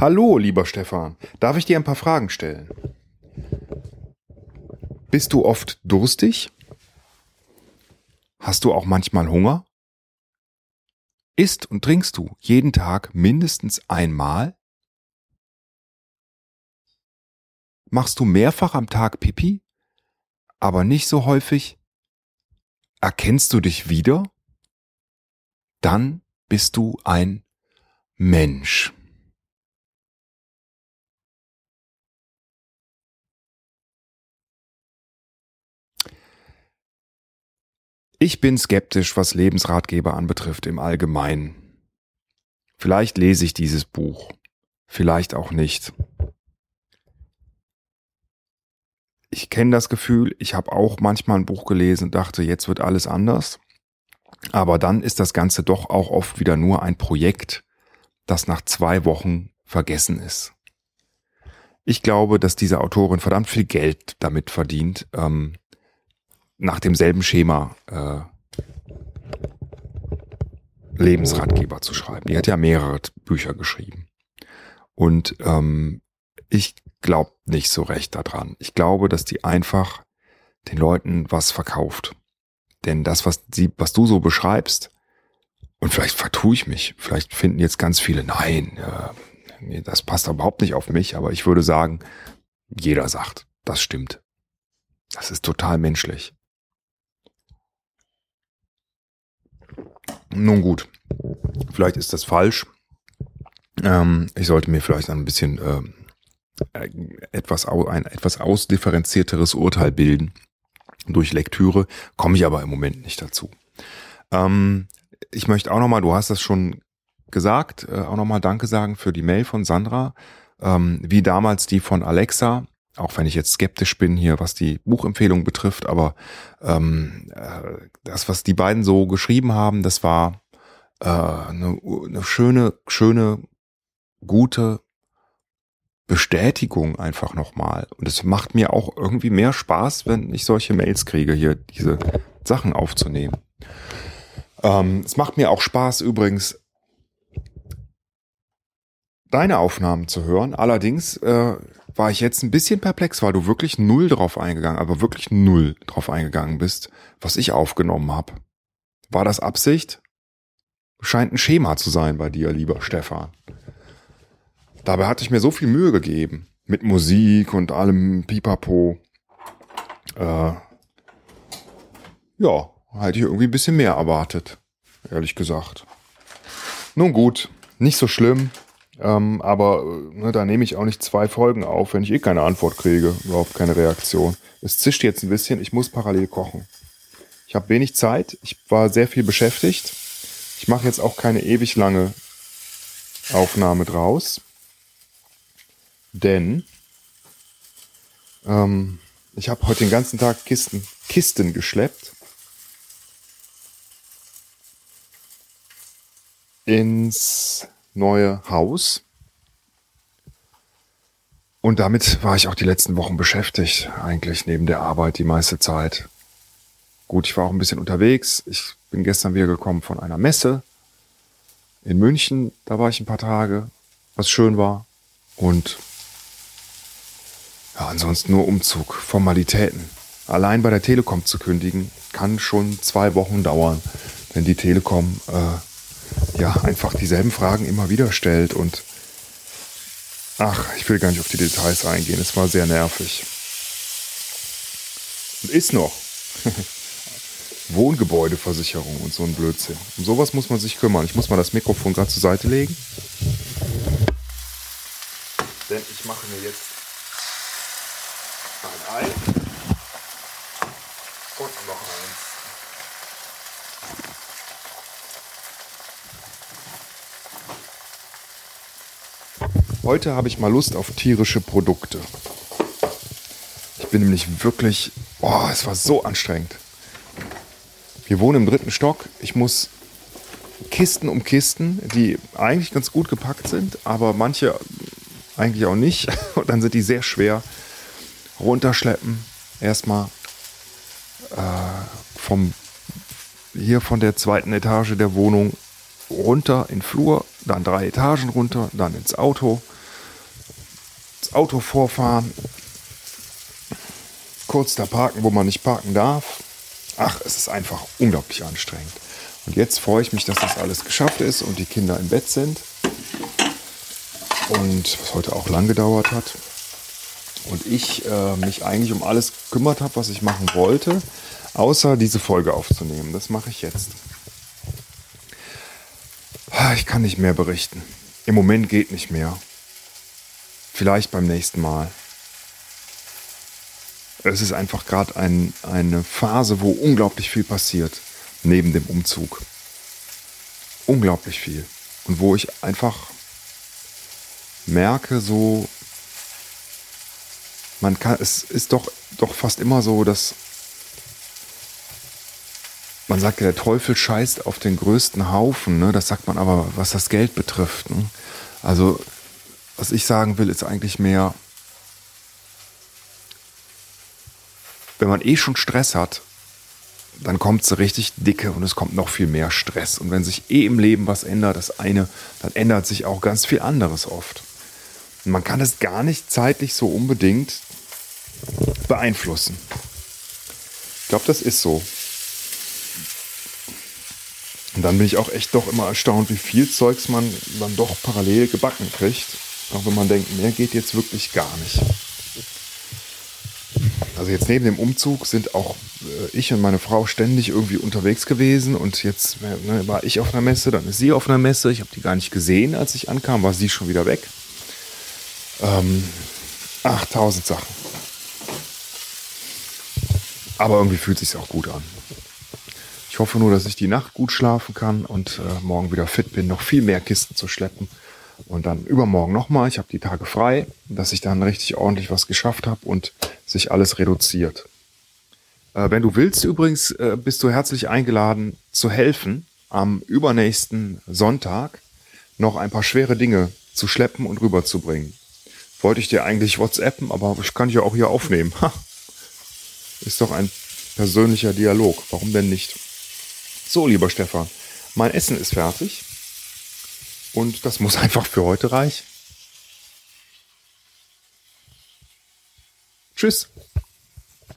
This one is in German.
Hallo, lieber Stefan. Darf ich dir ein paar Fragen stellen? Bist du oft durstig? Hast du auch manchmal Hunger? Isst und trinkst du jeden Tag mindestens einmal? Machst du mehrfach am Tag Pipi, aber nicht so häufig? Erkennst du dich wieder? Dann bist du ein Mensch. Ich bin skeptisch, was Lebensratgeber anbetrifft im Allgemeinen. Vielleicht lese ich dieses Buch, vielleicht auch nicht. Ich kenne das Gefühl, ich habe auch manchmal ein Buch gelesen und dachte, jetzt wird alles anders. Aber dann ist das Ganze doch auch oft wieder nur ein Projekt, das nach zwei Wochen vergessen ist. Ich glaube, dass diese Autorin verdammt viel Geld damit verdient, ähm, nach demselben Schema äh, Lebensratgeber zu schreiben. Die hat ja mehrere Bücher geschrieben. Und ähm, ich glaube nicht so recht daran. Ich glaube, dass die einfach den Leuten was verkauft. Denn das, was, sie, was du so beschreibst, und vielleicht vertue ich mich, vielleicht finden jetzt ganz viele, nein, äh, das passt überhaupt nicht auf mich, aber ich würde sagen, jeder sagt, das stimmt. Das ist total menschlich. Nun gut, vielleicht ist das falsch. Ähm, ich sollte mir vielleicht ein bisschen äh, etwas ein etwas ausdifferenzierteres Urteil bilden durch Lektüre. Komme ich aber im Moment nicht dazu. Ähm, ich möchte auch nochmal, du hast das schon gesagt, äh, auch nochmal Danke sagen für die Mail von Sandra, ähm, wie damals die von Alexa auch wenn ich jetzt skeptisch bin hier, was die Buchempfehlung betrifft, aber ähm, äh, das, was die beiden so geschrieben haben, das war äh, eine, eine schöne, schöne, gute Bestätigung einfach nochmal. Und es macht mir auch irgendwie mehr Spaß, wenn ich solche Mails kriege, hier diese Sachen aufzunehmen. Ähm, es macht mir auch Spaß übrigens, deine Aufnahmen zu hören. Allerdings äh, war ich jetzt ein bisschen perplex, weil du wirklich null drauf eingegangen, aber wirklich null drauf eingegangen bist, was ich aufgenommen habe. War das Absicht? Scheint ein Schema zu sein bei dir, lieber Stefan. Dabei hatte ich mir so viel Mühe gegeben. Mit Musik und allem Pipapo. Äh, ja, hätte ich irgendwie ein bisschen mehr erwartet. Ehrlich gesagt. Nun gut, nicht so schlimm. Ähm, aber ne, da nehme ich auch nicht zwei Folgen auf, wenn ich eh keine Antwort kriege, überhaupt keine Reaktion. Es zischt jetzt ein bisschen, ich muss parallel kochen. Ich habe wenig Zeit, ich war sehr viel beschäftigt. Ich mache jetzt auch keine ewig lange Aufnahme draus, denn ähm, ich habe heute den ganzen Tag Kisten, Kisten geschleppt. ins neue Haus. Und damit war ich auch die letzten Wochen beschäftigt, eigentlich neben der Arbeit die meiste Zeit. Gut, ich war auch ein bisschen unterwegs. Ich bin gestern wieder gekommen von einer Messe in München. Da war ich ein paar Tage, was schön war. Und ja, ansonsten nur Umzug, Formalitäten. Allein bei der Telekom zu kündigen, kann schon zwei Wochen dauern, wenn die Telekom äh, ja, einfach dieselben Fragen immer wieder stellt und ach, ich will gar nicht auf die Details eingehen. Es war sehr nervig. Und ist noch. Wohngebäudeversicherung und so ein Blödsinn. Um sowas muss man sich kümmern. Ich muss mal das Mikrofon gerade zur Seite legen. Denn ich mache mir jetzt ein Ei und noch eins. Heute habe ich mal Lust auf tierische Produkte. Ich bin nämlich wirklich, oh, es war so anstrengend. Wir wohnen im dritten Stock. Ich muss Kisten um Kisten, die eigentlich ganz gut gepackt sind, aber manche eigentlich auch nicht. Und dann sind die sehr schwer runterschleppen. Erstmal äh, vom hier von der zweiten Etage der Wohnung runter in den Flur, dann drei Etagen runter, dann ins Auto, Auto vorfahren, kurz da parken, wo man nicht parken darf. Ach, es ist einfach unglaublich anstrengend. Und jetzt freue ich mich, dass das alles geschafft ist und die Kinder im Bett sind. Und was heute auch lang gedauert hat. Und ich äh, mich eigentlich um alles gekümmert habe, was ich machen wollte, außer diese Folge aufzunehmen. Das mache ich jetzt. Ich kann nicht mehr berichten. Im Moment geht nicht mehr. Vielleicht beim nächsten Mal. Es ist einfach gerade ein, eine Phase, wo unglaublich viel passiert, neben dem Umzug. Unglaublich viel. Und wo ich einfach merke, so, man kann, es ist doch, doch fast immer so, dass man sagt ja, der Teufel scheißt auf den größten Haufen, ne? das sagt man aber, was das Geld betrifft. Ne? Also, was ich sagen will, ist eigentlich mehr, wenn man eh schon Stress hat, dann kommt es richtig dicke und es kommt noch viel mehr Stress. Und wenn sich eh im Leben was ändert, das eine, dann ändert sich auch ganz viel anderes oft. Und man kann es gar nicht zeitlich so unbedingt beeinflussen. Ich glaube, das ist so. Und dann bin ich auch echt doch immer erstaunt, wie viel Zeugs man dann doch parallel gebacken kriegt. Auch wenn man denkt, mehr geht jetzt wirklich gar nicht. Also jetzt neben dem Umzug sind auch äh, ich und meine Frau ständig irgendwie unterwegs gewesen und jetzt ne, war ich auf einer Messe, dann ist sie auf einer Messe. Ich habe die gar nicht gesehen, als ich ankam, war sie schon wieder weg. Ähm, 8000 Sachen. Aber irgendwie fühlt es sich auch gut an. Ich hoffe nur, dass ich die Nacht gut schlafen kann und äh, morgen wieder fit bin, noch viel mehr Kisten zu schleppen. Und dann übermorgen nochmal. Ich habe die Tage frei, dass ich dann richtig ordentlich was geschafft habe und sich alles reduziert. Äh, wenn du willst, übrigens, äh, bist du herzlich eingeladen zu helfen, am übernächsten Sonntag noch ein paar schwere Dinge zu schleppen und rüberzubringen. Wollte ich dir eigentlich WhatsAppen, aber ich kann dich ja auch hier aufnehmen. Ha. Ist doch ein persönlicher Dialog. Warum denn nicht? So, lieber Stefan, mein Essen ist fertig. Und das muss einfach für heute reichen. Tschüss.